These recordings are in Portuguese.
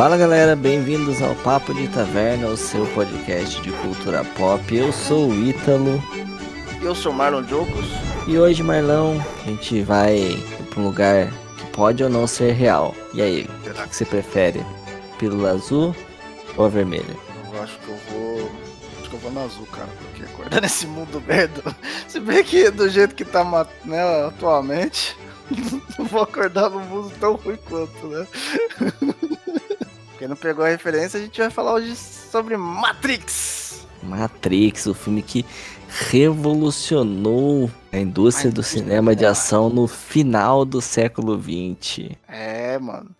Fala galera, bem-vindos ao Papo de Taverna, o seu podcast de cultura pop. Eu sou o Ítalo. Eu sou Marlon Jocos. E hoje, Marlão, a gente vai para um lugar que pode ou não ser real. E aí, o que você prefere? Pílula azul ou vermelha? Eu acho que eu vou. Acho que eu vou na azul, cara, porque acordar nesse mundo merda. Se bem que do jeito que tá né, atualmente, não vou acordar num mundo tão ruim quanto, né? Quem não pegou a referência, a gente vai falar hoje sobre Matrix. Matrix, o filme que revolucionou a indústria do cinema de ação no final do século XX. É, mano.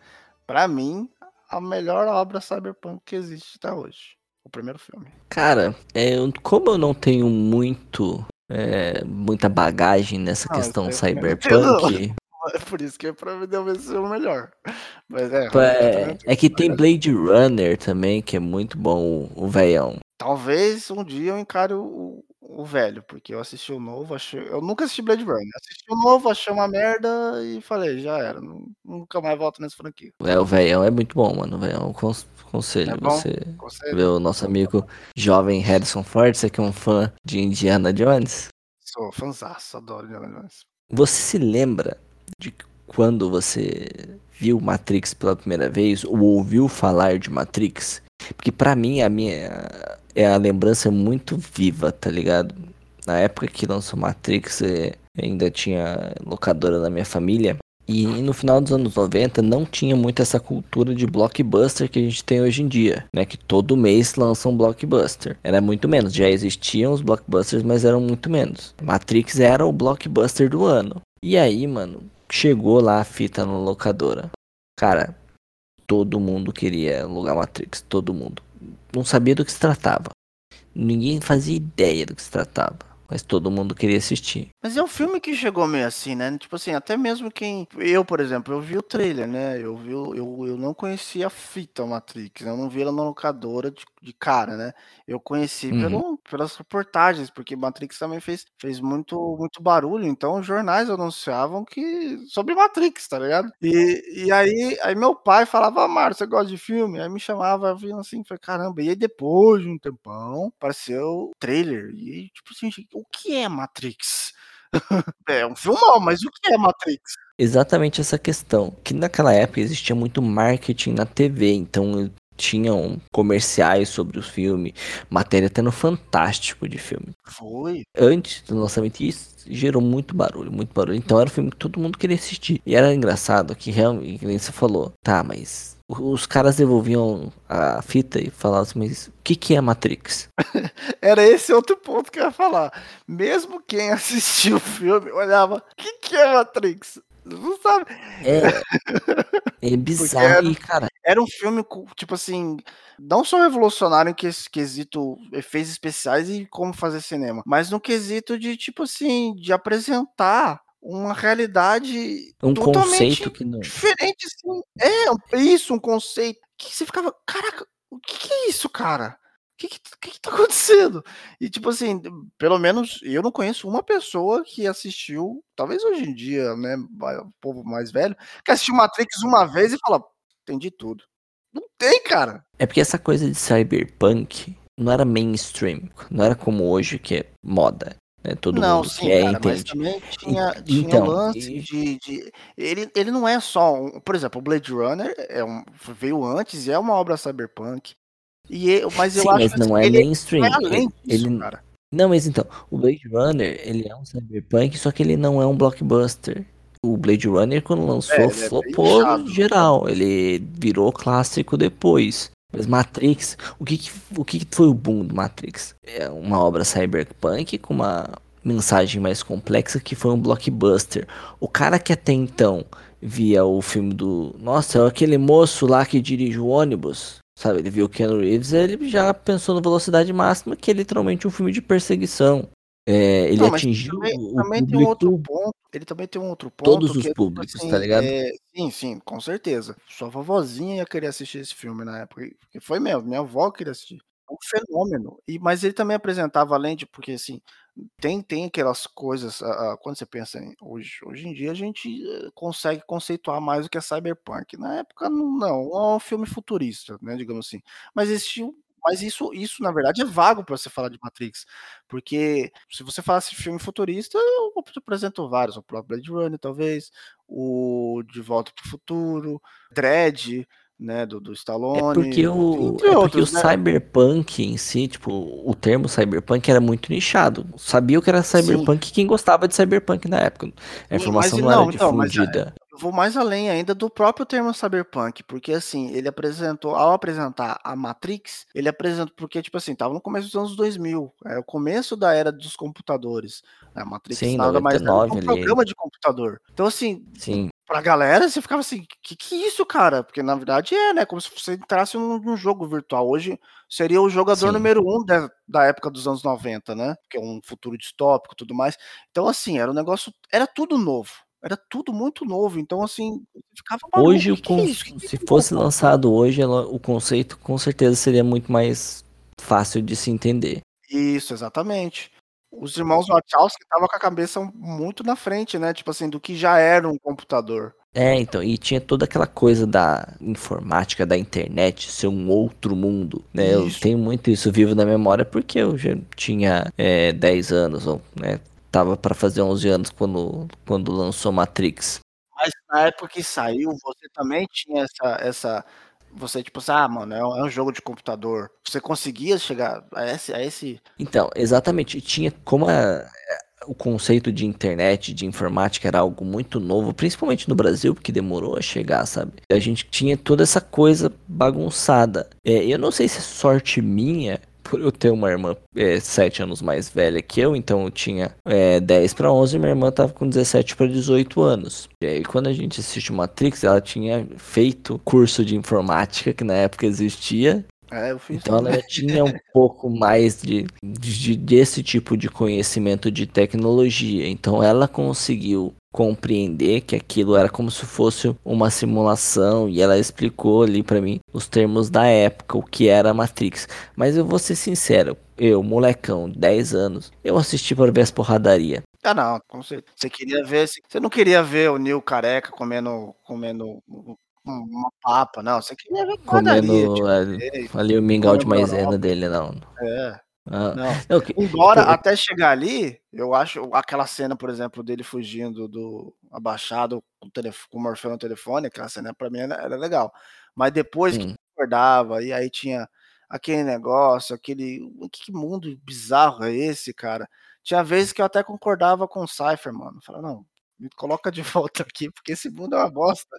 Pra mim, a melhor obra cyberpunk que existe até hoje. O primeiro filme. Cara, é, como eu não tenho muito é, muita bagagem nessa não, questão cyberpunk. É por isso que pra mim deve ser o melhor. Mas é. É, é que tem Blade Runner também, que é muito bom, o, o velhão. Talvez um dia eu encare o, o velho, porque eu assisti o novo, achei. Eu nunca assisti Blade Runner. Assisti o novo, achei uma merda e falei, já era. Nunca mais volto nesse franquia. É, o velhão é muito bom, mano. O velhão conselho. É você conselho. ver o nosso amigo jovem Harrison Ford, você que é um fã de Indiana Jones? Sou fãzaço, adoro Indiana Jones. Você se lembra de quando você viu Matrix pela primeira vez ou ouviu falar de Matrix? Porque para mim a minha é a lembrança muito viva, tá ligado? Na época que lançou Matrix, é, ainda tinha locadora na minha família. E no final dos anos 90 não tinha muito essa cultura de blockbuster que a gente tem hoje em dia, né? Que todo mês lança um blockbuster. Era muito menos, já existiam os blockbusters, mas eram muito menos. Matrix era o blockbuster do ano. E aí, mano, chegou lá a fita na locadora. Cara, todo mundo queria alugar Matrix, todo mundo. Não sabia do que se tratava. Ninguém fazia ideia do que se tratava mas todo mundo queria assistir. Mas é um filme que chegou meio assim, né? Tipo assim, até mesmo quem. Eu, por exemplo, eu vi o trailer, né? Eu vi, eu, eu não conhecia a fita Matrix, eu não vi ela na locadora de, de cara, né? Eu conheci uhum. pelo, pelas reportagens, porque Matrix também fez, fez muito, muito barulho, então os jornais anunciavam que. sobre Matrix, tá ligado? E, e aí, aí meu pai falava, ah, Mário, você gosta de filme? Aí me chamava, vindo assim, falei, caramba. E aí depois de um tempão, apareceu o trailer. E tipo assim, o que é Matrix? é um filmão, mas o que é Matrix? Exatamente essa questão. Que naquela época existia muito marketing na TV, então tinham comerciais sobre o filme, matéria até no Fantástico de filme. Foi. Antes do lançamento, isso gerou muito barulho, muito barulho. Então era um filme que todo mundo queria assistir. E era engraçado que realmente, como você falou, tá, mas os caras devolviam a fita e falavam assim, mas o que, que é Matrix? Era esse outro ponto que eu ia falar. Mesmo quem assistiu o filme olhava, o que, que é Matrix? Não sabe. É, é bizarro, era, cara. Era um filme, tipo assim, não só revolucionário em quesito efeitos especiais e como fazer cinema, mas no quesito de, tipo assim, de apresentar uma realidade um conceito que não diferente assim. É, isso, um conceito que você ficava, caraca, o que, que é isso, cara? O que, que, que, que tá acontecendo? E tipo assim, pelo menos eu não conheço uma pessoa que assistiu, talvez hoje em dia, né, o povo mais velho, que assistiu Matrix uma vez e fala, entendi tudo. Não tem, cara. É porque essa coisa de cyberpunk não era mainstream, não era como hoje que é moda. Né? Todo não, mundo sim, quer, cara, mas também tinha, tinha então, um lance e... de, de, ele, ele não é só um, por exemplo, o Blade Runner é um, veio antes e é uma obra cyberpunk. E eu, mas eu sim, acho mas não é mainstream. É além disso, ele, cara. Não, mas então, o Blade Runner, ele é um cyberpunk, só que ele não é um blockbuster. O Blade Runner, quando lançou, é, é flopou é geral. Ele virou clássico depois. Mas Matrix, o que, que, o que, que foi o boom do Matrix? É uma obra cyberpunk com uma mensagem mais complexa que foi um blockbuster. O cara que até então via o filme do. Nossa, é aquele moço lá que dirige o ônibus. Sabe, ele viu o Keanu Reeves, ele já pensou na velocidade máxima, que é literalmente um filme de perseguição. É, ele Não, atingiu também, o também público... tem um outro ponto. Ele também tem um outro ponto. Todos os que, tipo públicos, assim, tá ligado? É, sim, sim, com certeza. Sua vovozinha ia querer assistir esse filme na época. Porque foi mesmo, minha avó queria assistir. Um fenômeno. E mas ele também apresentava além de porque, assim, tem tem aquelas coisas, quando você pensa em hoje hoje em dia a gente, eh, consegue conceituar mais o que é cyberpunk. Na época não, é um filme futurista, né, digamos assim. Mas existiu mas isso isso na verdade é vago pra você falar de Matrix, porque se você falasse filme futurista, eu apresento vários, o próprio Blade Runner talvez, o De Volta para o Futuro, Dredd, né, do do É Stallone, porque o é porque o outros, né. cyberpunk em si, tipo, o termo cyberpunk era muito nichado. Sabia o que era Sim. cyberpunk quem gostava de cyberpunk na época. A Sim, mas informação e não era não, então, eh, difundida. Vou mais além ainda do próprio termo cyberpunk, porque, assim, ele apresentou ao apresentar a Matrix, ele apresentou porque, tipo assim, estava no começo dos anos 2000, é o começo da era dos computadores. A Matrix Sim, nada mais era do que 99 um ali. programa de computador. Então, assim, Sim. pra galera você ficava assim: "Que que é isso cara?" Porque na verdade é, né, como se você entrasse num num jogo virtual. Hoje seria o jogador Sim. número 1 da da época dos anos 90, né, que é um futuro distópico, tudo mais. Então, assim, era um negócio era tudo novo, era tudo muito novo, então, assim, eu ficava maluco: Hoje o "Que que é isso? Que é se esse fosse novo?" lançado hoje, ela o conceito com certeza seria muito mais fácil de se entender. Isso, exatamente. Os irmãos Wachowski estavam com a cabeça muito na frente, né, tipo assim, do que já era um computador. É, então, e tinha toda aquela coisa da informática, da internet ser um outro mundo, né, eu Isso. tenho muito isso vivo na memória, porque eu já tinha, eh, 10 anos ou, né, estava pra fazer 11 anos quando quando lançou Matrix. Mas na época que saiu, você também tinha essa essa você, tipo assim: "Ah, mano, é um é um jogo de computador." Você conseguia chegar a esse a esse Então, exatamente, tinha como a o conceito de internet, de informática era algo muito novo, principalmente no Brasil, porque demorou a chegar, sabe. A gente tinha toda essa coisa bagunçada. Eh, eu não sei se é sorte minha, por eu ter uma irmã, eh, 7 anos mais velha que eu, então eu tinha, eh, 10 pra 11 e minha irmã estava com 17 pra 18 anos. E aí quando a gente assiste Matrix, ela tinha feito curso de informática, que na época existia, É, então ela já tinha um pouco mais de de desse tipo de conhecimento de tecnologia, então ela conseguiu compreender que aquilo era como se fosse uma simulação e ela explicou ali pra mim os termos da época, o que era a Matrix. Mas eu vou ser sincero, eu, molecão, 10 anos, eu assisti pra ver as porradaria. Ah não, você queria ver você não queria ver o Neo careca comendo comendo uma papa, não, você queria ver porradaria, Comendo ali tiroteio, ali o mingau de maisena dele, não. É. Hã, Não, que embora que até chegar ali, eu acho aquela cena, por exemplo, dele fugindo do abaixado com o telef com o Morfeu no telefone, aquela cena pra mim era era legal. Mas depois que Hum. acordava, e aí tinha aquele negócio, aquele que mundo bizarro é esse, cara? Tinha vezes que eu até concordava com o Cypher, mano, falava: "Não, me coloca de volta aqui, porque esse mundo é uma bosta."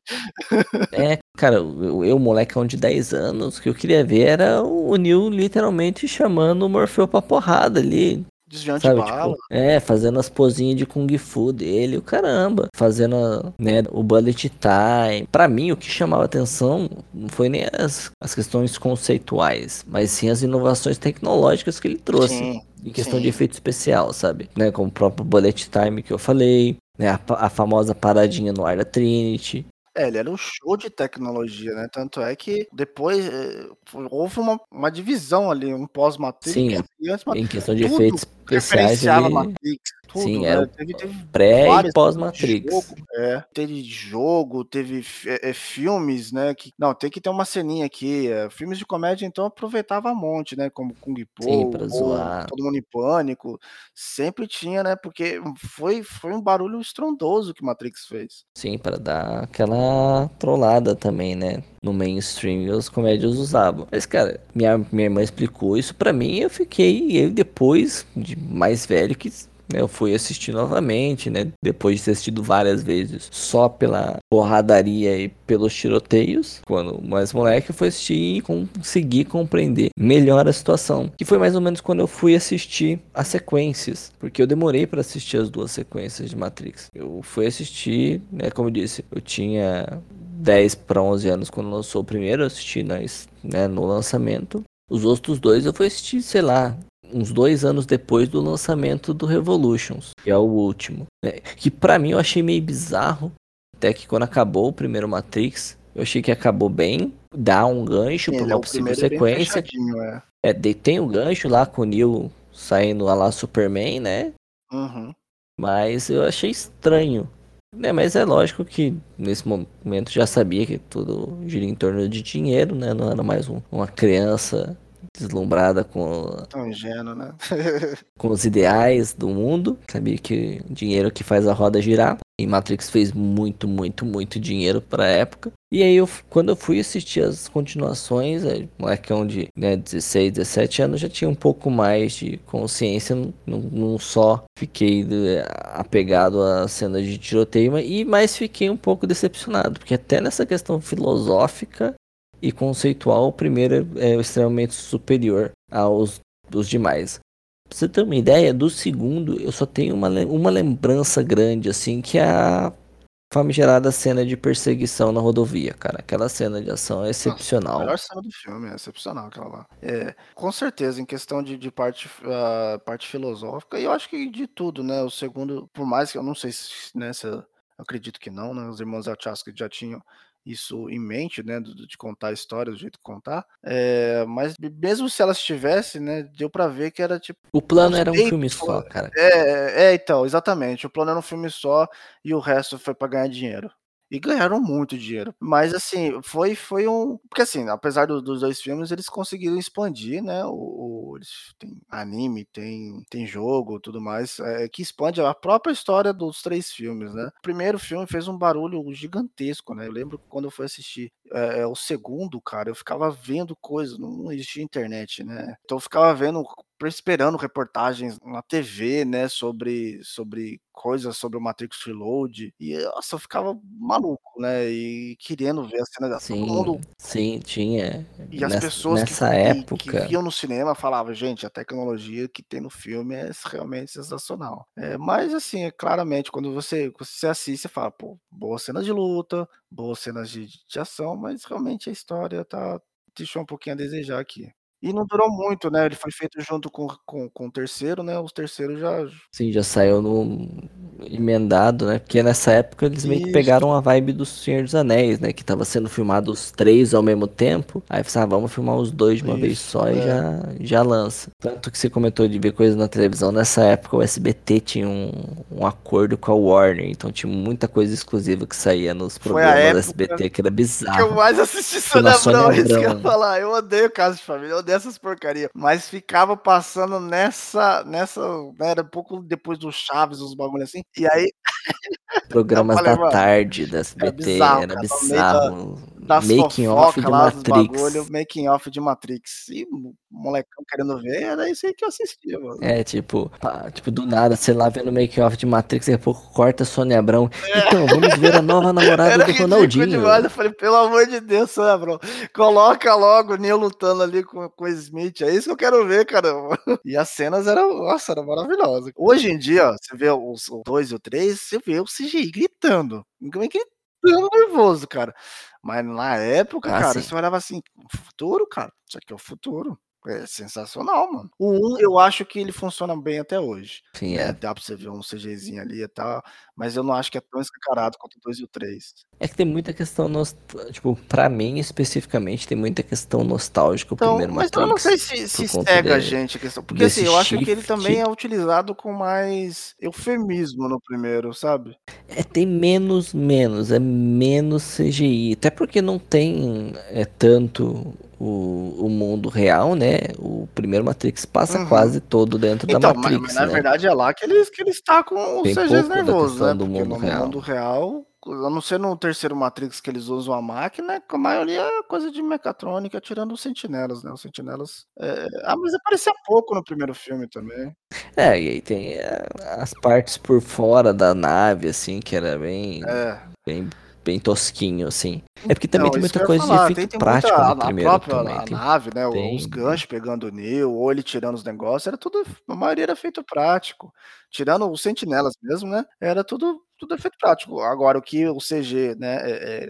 É, cara, eu eu molecão de 10 anos, o que eu queria ver era o Neo literalmente chamando o Morfeu pra porrada ali, Desviando de sabe, bala. tipo é, fazendo as posinha de Kung Fu dele, o caramba, fazendo a né, o bullet time. Pra mim o que chamava atenção não foi nem as as questões conceituais, mas sim as inovações tecnológicas que ele trouxe, Sim, em questão de sim. efeito especial, sabe, né, como o próprio bullet time que eu falei, né, a a famosa paradinha no ar da Trinity. É, ele era um show de tecnologia, né, tanto é que depois, eh, houve uma uma divisão ali, um pós-Matrix Sim, e antes em questão de efeitos especiais ele Matrix, tudo, era né, o teve teve pré e pós-Matrix. jogo é, teve jogo, teve eh eh, filmes, né, que não, tem que ter uma ceninha aqui, eh, filmes de comédia então aproveitava um monte, né, como Kung Sim, Po pra ou zoar. Todo Mundo em Pânico, sempre tinha, né, porque foi foi um barulho estrondoso que Matrix fez. Sim, pra dar aquela trollada também, né, no mainstream as comédias usavam. Mas cara, minha minha irmã explicou isso pra mim e eu fiquei e eu depois, de mais velho que eu fui assistir novamente, né, depois de ter assistido várias vezes só pela porradaria e pelos tiroteios, quando mais moleque eu fui assistir e consegui compreender melhor a situação, que foi mais ou menos quando eu fui assistir as sequências, porque eu demorei pra assistir as 2 sequências de Matrix. Eu fui assistir, né, como eu disse, eu tinha 10 pra 11 anos quando lançou o primeiro, eu assisti nas né, no lançamento. Os outros 2 eu fui assistir, sei lá, uns 2 anos depois do lançamento do Revolutions, que é o último, né, que pra mim eu achei meio bizarro, até que quando acabou o primeiro Matrix, Eu achei que acabou bem, dá um gancho para é uma possível é bem sequência. é. É, tem o gancho lá com o Neil saindo a lá Superman, né? Uhum. Mas eu achei estranho. Né, mas é lógico que nesse momento já sabia que tudo gira em torno de dinheiro, né? Não era mais um- uma criança deslumbrada com, Tão ingênuo, né? com os ideais do mundo. Sabia que dinheiro que faz a roda girar. E Matrix fez muito, muito, muito dinheiro pra época. E aí, eu, quando eu fui assistir as continuações, é, molecão de né, 16, 17 anos, já tinha um pouco mais de consciência. Não, só fiquei é, apegado à cena de tiroteio, mas- e mais fiquei um pouco decepcionado. Porque até nessa questão filosófica e conceitual, o primeiro é extremamente superior aos dos demais. Pra você ter uma ideia, do segundo eu só tenho uma, uma lembrança grande, assim, que é a famigerada cena de perseguição na rodovia, cara. Aquela cena de ação é A excepcional. melhor cena do filme, é excepcional aquela lá. É, com certeza, em questão de, de parte, ah, parte filosófica, e eu acho que de tudo, né? O segundo, por mais que eu não sei se, né, se eu acredito que não, né? Os irmãos Wachowski já tinham isso em mente, né? De contar a história, do jeito de contar. É, mas mesmo se elas tivessem, né? Deu pra ver que era tipo. O plano era um filme só, cara. É, é, então, exatamente. O plano era um filme só e o resto foi pra ganhar dinheiro. E ganharam muito dinheiro. Mas assim, foi foi um porque assim, apesar do dos 2 filmes, eles conseguiram expandir, né, o o eles tem anime, tem tem jogo, tudo mais, eh, que expande a própria história dos 3 filmes, né. O primeiro filme fez um barulho gigantesco, né, eu lembro quando eu fui assistir, eh, o segundo, cara, eu ficava vendo coisas, não existia internet, né, então eu ficava vendo esperando reportagens na TV, né, sobre sobre coisas sobre o Matrix Reload, e nossa, eu ficava maluco, né, e querendo ver a cena da todo Sim, mundo sim, tinha. e as Nessa, pessoas que nessa que que época, viam no cinema falavam: "Gente, a tecnologia que tem no filme é realmente sensacional". Eh, mas assim, é claramente quando você você assiste, você fala: "Pô, boas cenas de luta, boas cenas de de ação", mas realmente a história tá deixou um pouquinho a desejar aqui. E não durou muito, né, ele foi feito junto com com com o terceiro, né, os terceiros já sim, já saiu no emendado, né? Porque nessa época eles meio que Isso. pegaram a vibe do Senhor dos Anéis, né? Que tava sendo filmado os três ao mesmo tempo. Aí você, ah, vamos filmar os dois de uma vez Isso, só e é. já, já lança. Tanto que você comentou de ver coisas na televisão, nessa época o SBT tinha um, um acordo com a Warner, então tinha muita coisa exclusiva que saía nos programas do SBT que era que eu bizarro. mais assisti Sônia Abrão, Sônia isso que eu ia falar. Eu odeio Casa de Família, eu odeio essas porcaria. Mas ficava passando nessa nessa né, era um pouco depois do Chaves, uns bagulho assim, e aí Programas falei: da "Mano, tarde da SBT, bizarro, era cara, bizarro. Das Making off de lá, dos bagulho, Matrix. making off de Matrix. E o molecão querendo ver, era isso aí que eu assistia, mano. É, tipo, pá, tipo, do nada, sei lá, vendo o make-off de Matrix, daqui a pouco corta Sônia Abrão. Então, vamos ver a nova namorada Era do Ronaldinho. demais, eu falei: "Pelo amor de Deus, Sônia Abrão, coloca logo o Neo lutando ali com com o Smith, é isso que eu quero ver, caramba". E as cenas eram, nossa, era maravilhosa. Hoje em dia, ó, você vê os 2 e o 3, você vê o CGI gritando, gritando nervoso, cara. Mas na época, Ah, cara, sim. você olhava assim: "Futuro, cara, isso aqui é o futuro". É sensacional, mano. O 1 eu acho que ele funciona bem até hoje, Sim, né, é. dá pra você ver um CGzinho ali e tal, mas eu não acho que é tão escancarado quanto o 2 e o 3. É que tem muita questão, nost... tipo, pra mim especificamente, tem muita questão nostálgica o Então, primeiro mas eu não sei Matrix. se se cega a de, gente a questão porque assim, eu acho que ele também é utilizado com mais eufemismo no primeiro, sabe. É, tem menos, menos, é menos CGI. Até porque não tem é, tanto o, o mundo real, né? O primeiro Matrix passa Uhum. quase todo dentro da Então, mas mas Matrix, na né? verdade é lá que eles que eles tacam os Tem CGs nervosos, né, do porque mundo no real. mundo real, a não ser no terceiro Matrix que eles usam a máquina, a maioria é coisa de mecatrônica, tirando os sentinelas, né, os sentinelas, eh ah, mas aparecia pouco no primeiro filme também. É, e aí tem eh, as partes por fora da nave, assim, que era bem, É. bem, bem tosquinho, assim. É porque também Então, tem muita coisa de falar, efeito tem prático muita no primeiro própria também. a Tem, nave, né, os tem, ganchos pegando o Neo, ou ele tirando os negócios, era tudo a maioria era efeito prático. Tirando os sentinelas mesmo, né, era tudo tudo efeito prático. Agora o que o CG, né,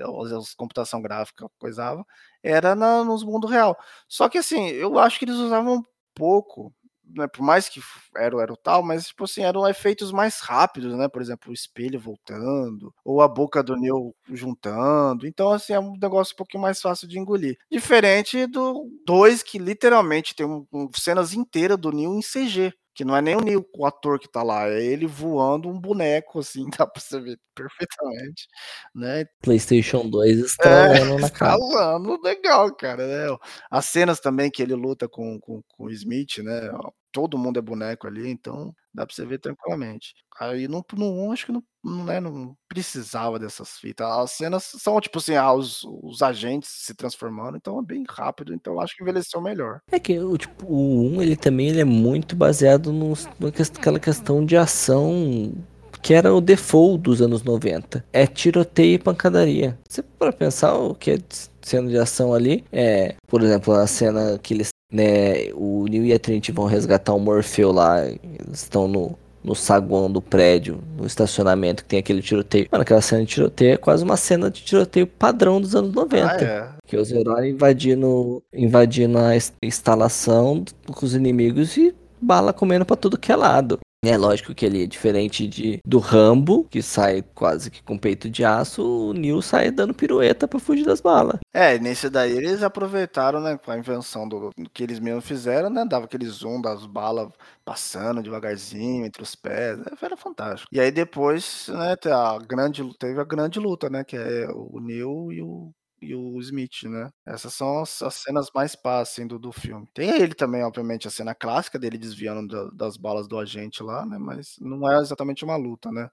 os os computação gráfica coisava, era na nos mundo real. Só que assim, eu acho que eles usavam pouco né, por mais que era, era o tal, mas tipo assim, eram efeitos mais rápidos, né? Por exemplo, o espelho voltando, ou a boca do Neo juntando. Então, assim, é um negócio um pouquinho mais fácil de engolir. Diferente do 2, que literalmente tem um, um, cenas inteiras do Neo em CG que não é nem o Neil, o ator que tá lá, é ele voando um boneco, assim, dá pra você ver perfeitamente, né. PlayStation 2 estralando é, na cara. Estralando, legal, cara, né. As cenas também que ele luta com, com, com o Smith, né, todo mundo é boneco ali, então dá pra você ver tranquilamente. Aí no, 1 acho que não, não, né, não precisava dessas fitas. As cenas são tipo assim, ah, os, os agentes se transformando, então é bem rápido, então acho que envelheceu melhor. É que o, tipo, o 1 ele também ele é muito baseado nos, naquela questão de ação que era o default dos anos 90. É tiroteio e pancadaria. Você para pensar o que é cena de ação ali, é, por exemplo, a cena que eles né, o Neil e a Trinity vão resgatar o Morpheu lá, eles estão no, no saguão do prédio, no estacionamento que tem aquele tiroteio. Mano, aquela cena de tiroteio é quase uma cena de tiroteio padrão dos anos 90. Ah, é. Que os heróis invadindo, invadindo a instalação com os inimigos e bala comendo pra tudo que é lado. É lógico que ele é diferente de, do Rambo, que sai quase que com peito de aço, o Neil sai dando pirueta para fugir das balas. É, nesse daí eles aproveitaram, né, com a invenção do, do, que eles mesmos fizeram, né, dava aquele zoom das balas passando devagarzinho entre os pés, né, era fantástico. E aí depois, né, a grande, teve a grande luta, né, que é o Neil e o e o Smith, né. Essas são as as cenas mais pá, assim, do do filme. Tem ele também, obviamente, a cena clássica dele desviando da das balas do agente lá, né, mas não é exatamente uma luta, né.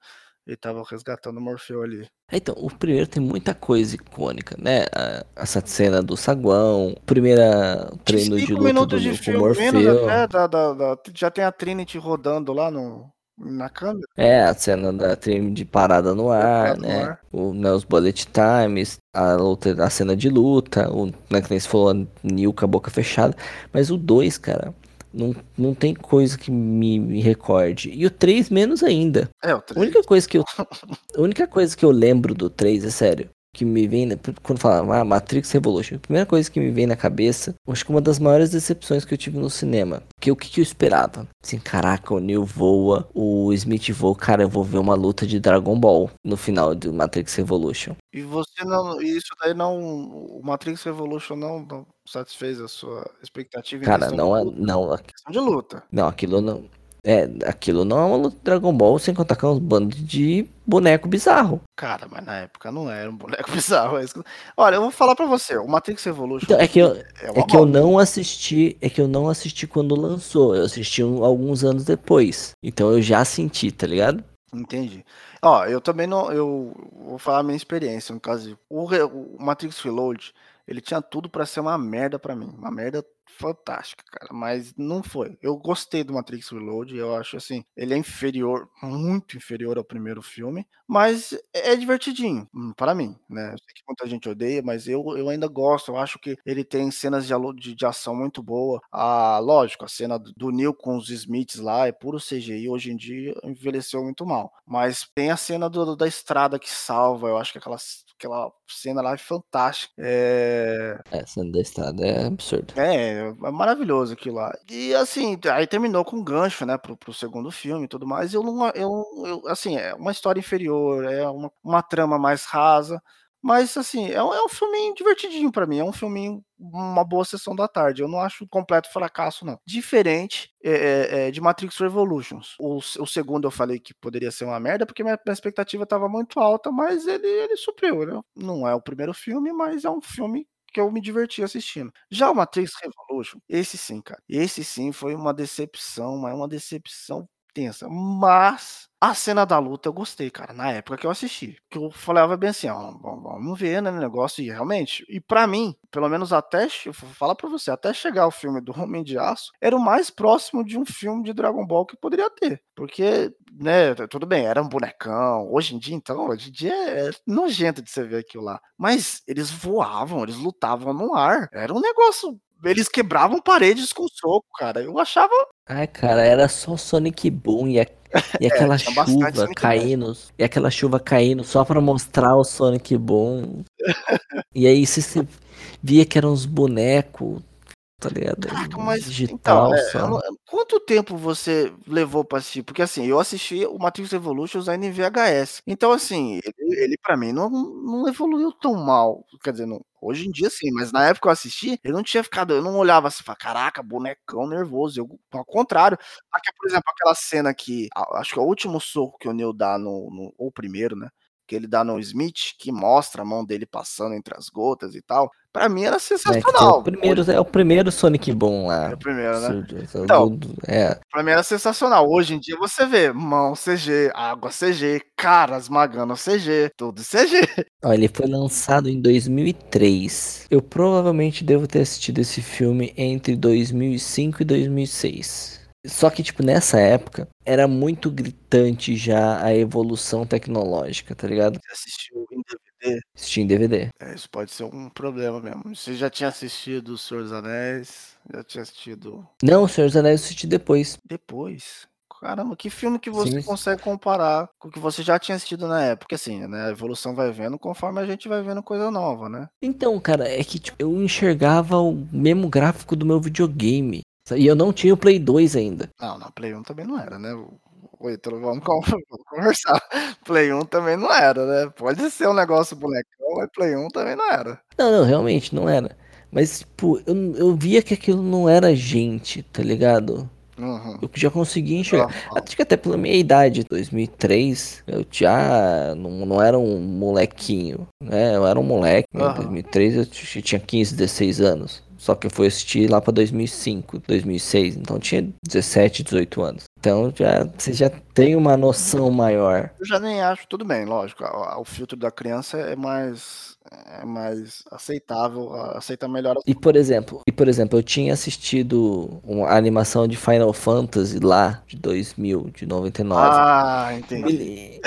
Ele estava resgatando o Morfeu ali. É, então, o primeiro tem muita coisa icônica, né? essa cena do saguão, primeira treino de luta do, de filme, Morfeu. Menos até, da, da, da, já tem a Trinity rodando lá no, na câmera. É, a cena da trem de parada no ar, parada né? No ar. O, né? Os bullet times, a, luta, a cena de luta, o, né, que nem se falou, Nil com a boca fechada. Mas o 2, cara, não, não tem coisa que me, me recorde. E o 3 menos ainda. É, o 3. A única coisa que eu, a única coisa que eu lembro do 3, é sério, que me vem, quando fala ah, Matrix Revolution, a primeira coisa que me vem na cabeça, acho que uma das maiores decepções que eu tive no cinema. Que o que, que eu esperava? Assim, caraca, o Neo voa, o Smith voa, cara, eu vou ver uma luta de Dragon Ball no final do Matrix Revolution. E você não, isso daí não, o Matrix Revolution não, não satisfez a sua expectativa? Cara, não, é, não, questão de luta. Não, aquilo não, é, aquilo não é uma luta de Dragon Ball sem contar com uns bandos de boneco bizarro. Cara, mas na época não era um boneco bizarro. É Olha, eu vou falar para você, o Matrix Evolution. Então, é que eu, é, é que eu não assisti, é que eu não assisti quando lançou. Eu assisti um, alguns anos depois. Então eu já senti, tá ligado? Entendi. Ó, eu também não, eu vou falar a minha experiência no caso. O, o Matrix Reload, ele tinha tudo para ser uma merda para mim, uma merda fantástica, cara, mas não foi. Eu gostei do Matrix Reload, eu acho assim, ele é inferior, muito inferior ao primeiro filme, mas é divertidinho, hum, para mim, né? Eu sei que muita gente odeia, mas eu, eu ainda gosto, eu acho que ele tem cenas de, de, de ação muito boa. Ah, lógico, a cena do Neil com os Smiths lá é puro CGI, hoje em dia envelheceu muito mal. Mas tem a cena do, da estrada que salva, eu acho que aquelas aquela cena lá é fantástica. É... é, cena da estrada é absurdo. É, é maravilhoso aquilo lá. E assim, aí terminou com um gancho, né, pro, pro segundo filme e tudo mais. Eu não, eu, eu, assim, é uma história inferior, é uma, uma trama mais rasa. Mas, assim, é um, é um filminho divertidinho para mim. É um filminho, uma boa sessão da tarde. Eu não acho completo fracasso, não. Diferente é, é, é de Matrix Revolutions. O, o, segundo eu falei que poderia ser uma merda, porque minha, minha expectativa estava muito alta, mas ele, ele supriu, né? Não é o primeiro filme, mas é um filme que eu me diverti assistindo. Já o Matrix Revolution, esse sim, cara. Esse sim foi uma decepção, mas uma decepção tensa. Mas a cena da luta eu gostei, cara, na época que eu assisti. Que eu falava bem assim, ó, vamos ver, né, negócio, e realmente, e para mim, pelo menos até, eu vou falar pra você, até chegar o filme do Homem de Aço, era o mais próximo de um filme de Dragon Ball que poderia ter. Porque, né, tudo bem, era um bonecão, hoje em dia, então, hoje em dia é nojento de você ver aquilo lá. Mas eles voavam, eles lutavam no ar, era um negócio eles quebravam paredes com soco, cara. Eu achava. Ai, cara, era só Sonic Boom e, a, e é, aquela chuva caindo. E aquela chuva caindo só pra mostrar o Sonic Boom. e aí você via que eram uns bonecos tá ligado? Caraca, mas Digital então, é, quanto tempo você levou pra assistir? Porque, assim, eu assisti o Matrix Revolutions ainda em VHS. Então, assim, ele ele pra mim não não evoluiu tão mal. Quer dizer, não hoje em dia sim, mas na época que eu assisti, eu não tinha ficado eu não olhava assim falava: "Caraca, bonecão nervoso", eu ao contrário. Aqui, por exemplo, aquela cena que acho que é o último soco que o Neo dá no no ou o primeiro, né, que ele dá no Smith, que mostra a mão dele passando entre as gotas e tal, pra mim era É, que tem o sensacional. primeiro Hoje é o primeiro Sonic Boom É lá. o primeiro, né. Absurdo, Então, do é. pra mim era sensacional. Hoje em dia você vê mão CG, água CG, cara esmagando CG, tudo CG. Ó, ele foi lançado em 2003. Eu provavelmente devo ter assistido esse filme entre 2005 e 2006. Só que, tipo, nessa época, era muito gritante já a evolução tecnológica, tá ligado? Você assistiu em DVD? Assisti em DVD. É, isso pode ser um problema mesmo. Você já tinha assistido O Senhor dos Anéis? Já tinha assistido Não, O Senhor dos Anéis eu assisti depois. Depois? Caramba, que filme que você Sim. consegue comparar com o que você já tinha assistido na época? Porque, assim, né, a evolução vai vendo conforme a gente vai vendo coisa nova, né. Então, cara, é que, tipo, eu enxergava o mesmo gráfico do meu videogame. E eu não tinha o Play 2 ainda. Não, não, Play 1 também não era, né. Ô Ítalo, vamos con vamos conversar. Play 1 também não era, né. Pode ser um negócio bonecão, mas Play 1 também não era. Não, não, realmente não era. Mas, tipo, eu eu via que aquilo não era gente, tá ligado? Uhum. Eu já conseguia enxergar. Aham. Acho que até pela minha idade, 2003, eu já não, não era um molequinho, né? Eu era um moleque. Em Aham. 2003 eu tinha 15, 16 anos. Só que eu fui assistir lá pra 2005, 2006. Então tinha 17, 18 anos. Então já, você já tem uma noção maior. Eu já nem acho tudo bem, lógico, a a o filtro da criança é mais é mais aceitável, aceita melhor E por exemplo, e por exemplo, eu tinha assistido uma animação de Final Fantasy lá, de 2000, de 99. Ah, E entendi. me-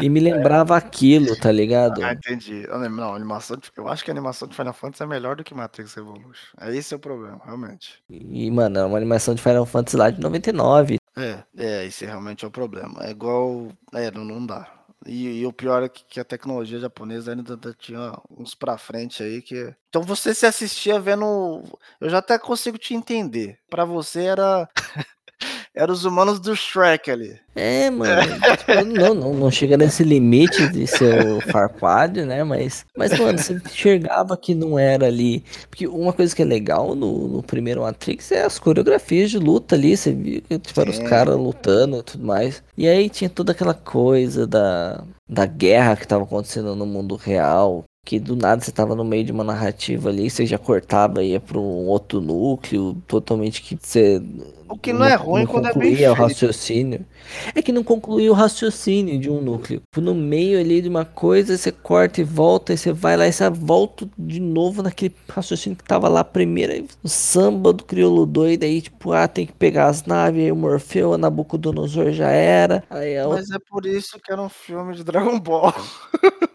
E me lembrava aquilo, tá ligado? Ah, entendi. Eu lembro não, animação de eu acho que a animação de Final Fantasy é melhor do que Matrix Revolution. É esse é o problema, realmente. E, mano, é uma animação de Final Fantasy lá de 99. É, é, esse realmente é o problema. É igual é, não não dá. E e o pior é que que a tecnologia japonesa ainda ainda tinha uns pra frente aí que então você se assistia vendo eu já até consigo te entender. Pra você era era os humanos do Shrek ali. É, mano. tipo, não, não, não chega nesse limite de ser o Farquaad, né? Mas, mas, mano, você enxergava que não era ali. Porque uma coisa que é legal no, no primeiro Matrix é as coreografias de luta ali. Você viu que tipo, eram os caras lutando e tudo mais. E aí tinha toda aquela coisa da, da guerra que tava acontecendo no mundo real. Que do nada você tava no meio de uma narrativa ali, você já cortava e ia pra um outro núcleo, totalmente que você O que não é ruim quando é bem o raciocínio. É que não concluía o raciocínio de um núcleo. No meio ali de uma coisa, você corta e volta, e você vai lá e você volta de novo naquele raciocínio que tava lá primeiro. O samba do crioulo doido, aí tipo, ah, tem que pegar as naves, aí o Morfeu, a Nabucodonosor já era. Aí a. Mas é por isso que era um filme de Dragon Ball.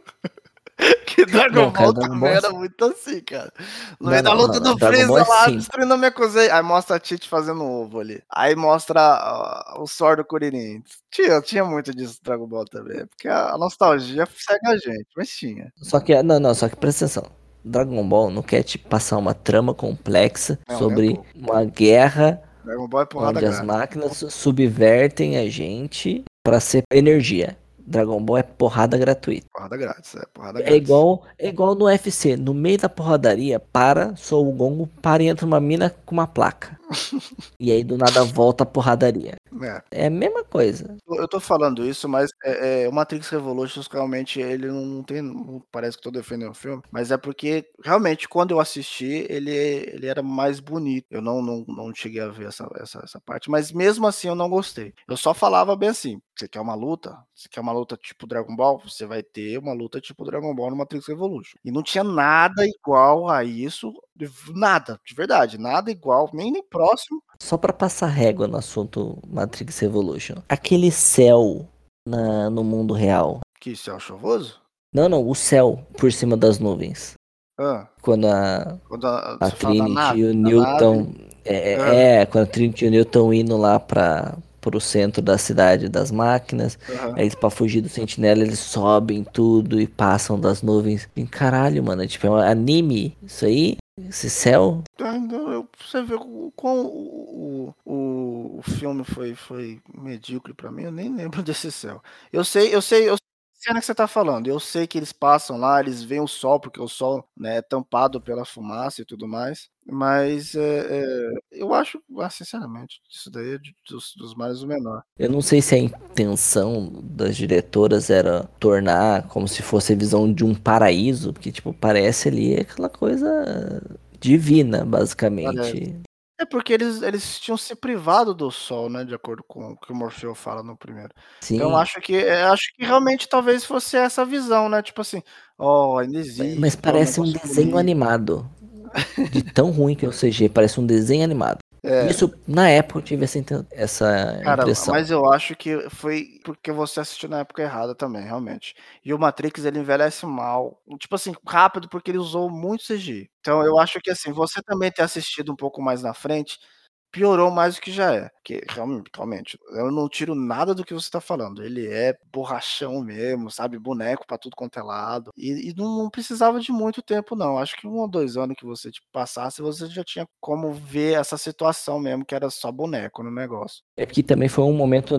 que Dragon Não, Ball também Ball era é- muito assim, cara. No meio da luta não, do Freeza é lá, sim. destruindo a Mekuzei. Aí mostra a Tite fazendo ovo ali. Aí mostra ah, o Sword do Kuririn. Tinha, tinha muito disso no Dragon Ball também. Porque a a nostalgia cega a gente, mas tinha. Só que, não, não, só que presta atenção. Dragon Ball não quer te passar uma trama complexa Não, um sobre pouco. uma guerra Dragon Ball é onde as máquinas subvertem a gente pra ser energia. Dragon Ball é porrada gratuita. Porrada grátis, é porrada É grátis. igual, é igual no UFC. No meio da porradaria, para, sou o gongo, para e entra uma mina com uma placa. e aí do nada volta a porradaria. É. É a mesma coisa. Eu tô falando isso, mas é, é, o Matrix Revolutions realmente ele não tem. não parece que tô defendendo o filme, mas é porque realmente quando eu assisti ele, ele era mais bonito. Eu não, não, não cheguei a ver essa, essa, essa parte, mas mesmo assim eu não gostei. Eu só falava bem assim: você quer uma luta? Você quer uma luta tipo Dragon Ball? Você vai ter uma luta tipo Dragon Ball no Matrix Revolution. E não tinha nada igual a isso, nada, de verdade, nada igual, nem, nem próximo. Só pra passar régua no assunto Matrix Revolution. Aquele céu na, no mundo real. Que céu chuvoso? Não, não, o céu por cima das nuvens. Ah, Quando a, quando a, a Trinity nave, e o Newton. É, Ah. é, quando a Trinity e o Newton indo lá para pro centro da cidade das máquinas. Aham. Aí eles, pra fugir do sentinela, eles sobem tudo e passam das nuvens. E caralho, mano, é tipo, é um anime isso aí. Esse céu? Você vê o quão o, o, o filme foi, foi medíocre pra mim, eu nem lembro desse céu. Eu sei, eu sei, eu sei cena que você tá falando. Eu sei que eles passam lá, eles veem o sol, porque o sol, né, é tampado pela fumaça e tudo mais. Mas, eh eh, eu acho, ah, sinceramente, isso daí é de dos dos males o menor. Eu não sei se a intenção das diretoras era tornar como se fosse a visão de um paraíso, porque, tipo, parece ali aquela coisa divina, Parece. basicamente. É porque eles eles tinham se privado do sol, né, de acordo com o que o Morfeu fala no primeiro. Então eu Sim. acho que acho que realmente talvez fosse essa visão, né, tipo assim: "Ó, ainda Ma existe, mas parece um desenho bonito". animado, de tão ruim que é o CG, parece um desenho animado. É. Isso, na época eu tive essa essa Cara, impressão. mas eu acho que foi porque você assistiu na época errada também, realmente. E o Matrix ele envelhece mal, tipo assim, rápido, porque ele usou muito CGI. Então eu acho que, assim, você também ter assistido um pouco mais na frente, piorou mais do que já é, porque realme realmente, eu não tiro nada do que você tá falando, ele é borrachão mesmo, sabe, boneco pra tudo quanto é lado, e e não não precisava de muito tempo não, acho que 1 ou 2 anos que você, tipo, passasse, você já tinha como ver essa situação mesmo, que era só boneco no negócio. É que também foi um momento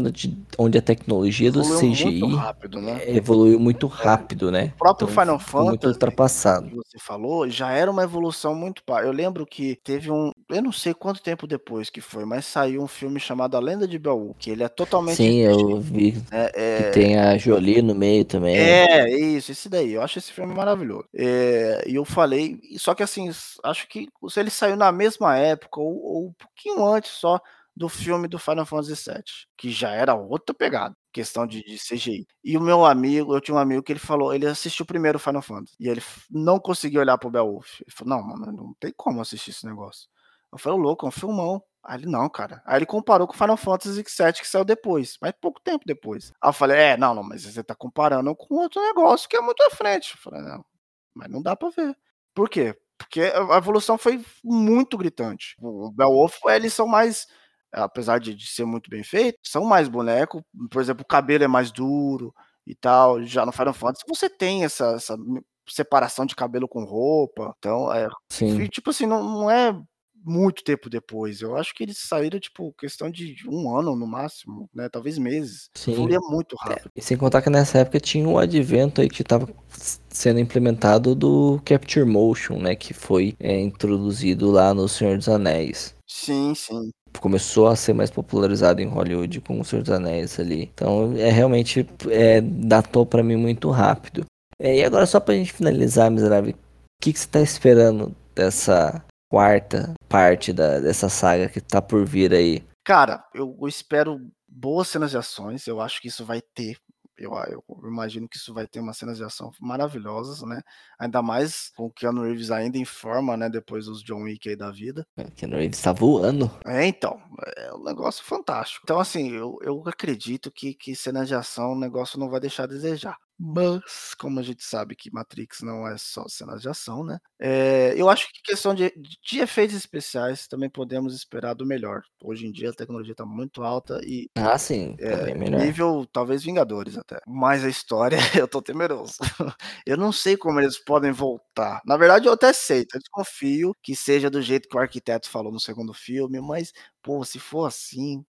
onde a tecnologia do Evoluiu muito CGI, rápido, né. eh, evoluiu muito É. rápido, O né. próprio Então Final ficou muito Fantasy, ultrapassado. que você falou, já era uma evolução muito eu lembro que teve um eu não sei quanto tempo depois que foi, mas saiu um filme chamado A Lenda de Beowulf, que ele é totalmente Sim, eu vi né, que eh tem a Jolie no meio também. É, isso, esse daí, eu acho esse filme maravilhoso. Eh, e eu falei só que assim, acho que se ele saiu na mesma época ou ou um pouquinho antes só do filme do Final Fantasy VII, que já era outra pegada, questão de de CGI. E o meu amigo eu tinha um amigo que ele falou ele assistiu primeiro o Final Fantasy, e ele não conseguia olhar para o Beowulf, ele falou: "Não, mano, não tem como assistir esse negócio". Eu falei: "Ô louco, é um filmão". Aí ele: "Não, cara". Aí ele comparou com o Final Fantasy VII que saiu depois, mas pouco tempo depois. Aí eu falei: "É, não, não, mas você tá comparando com outro negócio que é muito à frente". Eu falei: "Não, mas não dá pra ver". Por quê? Porque a evolução foi muito gritante. O Beowulf, eles são mais apesar de de ser muito bem feito, são mais boneco, por exemplo, o cabelo é mais duro e tal, já no Final Fantasy você tem essa essa separação de cabelo com roupa, então, e Sim. tipo assim, não não é muito tempo depois, eu acho que eles saíram, tipo, questão de 1 ano no máximo, né, talvez meses, Sim. evoluía muito É, rápido. e sem contar que nessa época tinha o advento aí que estava sendo implementado do Capture Motion, né, que foi, eh, introduzido lá no Senhor dos Anéis. Sim, sim. Começou a ser mais popularizado em Hollywood com o Senhor dos Anéis ali. Então, é realmente, eh, datou pra mim muito rápido. Eh, e agora só pra gente finalizar, miserável, que que você tá esperando dessa 4ª parte da dessa saga que tá por vir aí? Cara, eu espero boas cenas de ações, eu acho que isso vai ter, eu eu imagino que isso vai ter umas cenas de ação maravilhosas, né, ainda mais com o Keanu Reeves ainda em forma, né, depois dos John Wick aí da vida. É, Keanu Reeves tá voando. É, então, é um negócio fantástico. Então assim, eu eu acredito que que cenas de ação, o negócio não vai deixar a desejar. Mas, como a gente sabe que Matrix não é só cenas de ação, né, eh, eu acho que questão de de efeitos especiais também podemos esperar do melhor. Hoje em dia a tecnologia tá muito alta e, Ah, sim, bem melhor. nível talvez Vingadores até. Mas a história eu tô temeroso. Eu não sei como eles podem voltar. Na verdade eu até sei, eu desconfio que seja do jeito que o arquiteto falou no 2º filme, mas, pô, se for assim,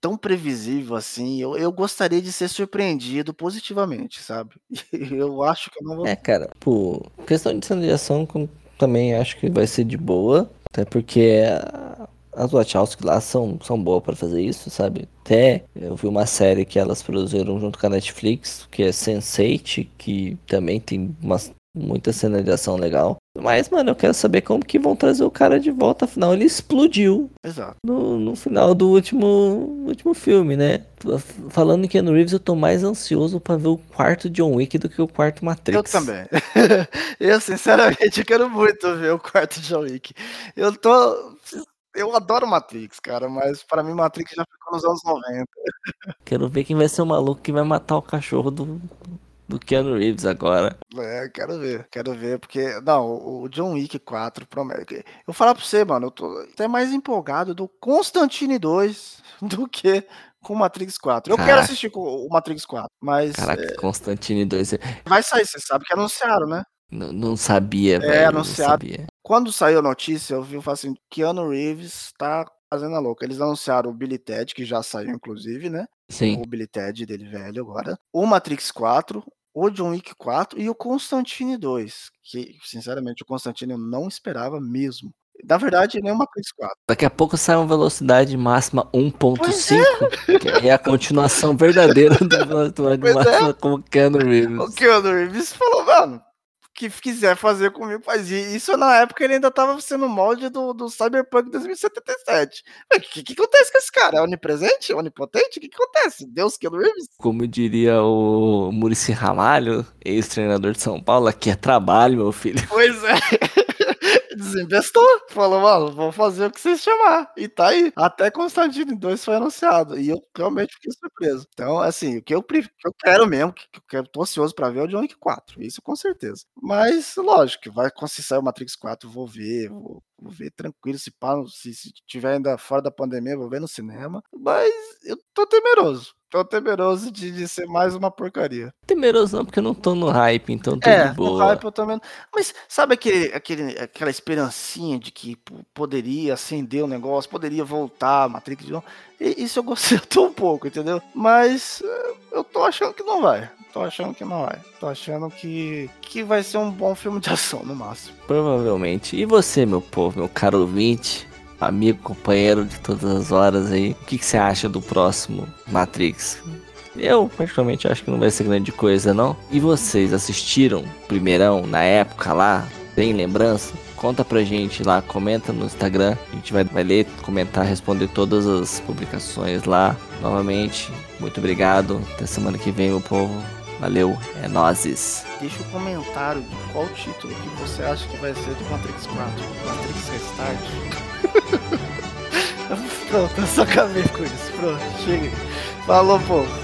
tão previsível assim, eu eu gostaria de ser surpreendido positivamente, sabe. Eu acho que eu não vou É, cara, tipo, questão de cena de ação com também acho que vai ser de boa, até porque a as Wachowski lá são são boa pra fazer isso, sabe. Até eu vi uma série que elas produziram junto com a Netflix, que é Sense8, que também tem umas muita cena de ação legal. Mas, mano, eu quero saber como que vão trazer o cara de volta, afinal ele explodiu Exato. no no final do último último filme, né. Falando em Keanu Reeves, eu tô mais ansioso pra ver o 4º John Wick do que o 4º Eu Matrix. também. Eu sinceramente eu quero muito ver o 4º John Wick. Eu tô eu adoro Matrix, cara, mas pra mim Matrix já ficou nos anos 90. Quero ver quem vai ser o maluco que vai matar o cachorro do do Keanu Reeves agora. É, quero ver, quero ver, porque não, o John Wick 4 promete eu vou falar pra você, mano, eu tô até mais empolgado do Constantine 2 do que com Matrix 4. Eu quero Caraca. assistir com o Matrix 4, mas, Caraca, eh Constantine 2 é Vai sair, você sabe que anunciaram, né? Não, não sabia, É, velho. anunciado. Não sabia. Quando saiu a notícia, eu vi assim, Keanu Reeves tá fazendo a louca. Eles anunciaram o Billy Ted, que já saiu, inclusive, né? Sim. O Billy Ted dele velho agora. O Matrix 4, o John Wick 4 e o Constantine 2. Que, sinceramente, o Constantine eu não esperava mesmo. Na verdade, nem o Matrix 4. Daqui a pouco sai uma velocidade máxima Pois é. 1.5, que é a continuação verdadeira da velocidade Pois é. máxima com o Keanu O Reeves. Keanu Reeves falou, mano, o que quiser fazer comigo, faz. Isso na época ele ainda tava sendo molde do, do Cyberpunk 2077. O que, que acontece com esse cara? É onipresente? Onipotente? O que, que acontece? Deus Keanu Reeves? Como diria o Murici Ramalho, ex-treinador de São Paulo, aqui é trabalho, meu filho. Pois é. Desinvestou. Falou, mano, vou fazer o que vocês chamar. E tá aí. Até Constantine 2 foi anunciado. E eu realmente fiquei surpreso. Então, assim, o que eu, eu quero mesmo, que eu quero, tô ansioso pra ver é o John Wick 4. Isso com certeza. Mas, lógico, vai se sair o Matrix 4, eu vou ver. Vou, vou ver tranquilo. Se, pá, se, se tiver ainda fora da pandemia, vou ver no cinema. Mas eu tô temeroso. Tô temeroso de, de ser mais uma porcaria. Temeroso não, porque eu não tô no hype, então tô É, de no boa. hype eu também. Mas sabe aquele, aquele, aquela esperancinha de que poderia acender o negócio, poderia voltar a Matrix de novo? Isso eu gostei, um pouco, entendeu? Mas eh, eu tô achando que não vai. Tô achando que não vai. Tô achando que, que vai ser um bom filme de ação, no máximo. Provavelmente. E você, meu povo, meu caro ouvinte, amigo, companheiro de todas as horas aí, o que, que você acha do próximo Matrix? Eu, particularmente, acho que não vai ser grande coisa, não. E vocês assistiram primeirão na época lá? Tem lembrança? Conta pra gente lá, comenta no Instagram. A gente vai, vai ler, comentar, responder todas as publicações lá. Novamente, muito obrigado. Até semana que vem, meu povo. Valeu, é nozes. Deixa o comentário de qual título que você acha que vai ser do Matrix 4. Matrix Restart. Pronto, eu só acabei com isso. Pronto, chega. Falou, povo.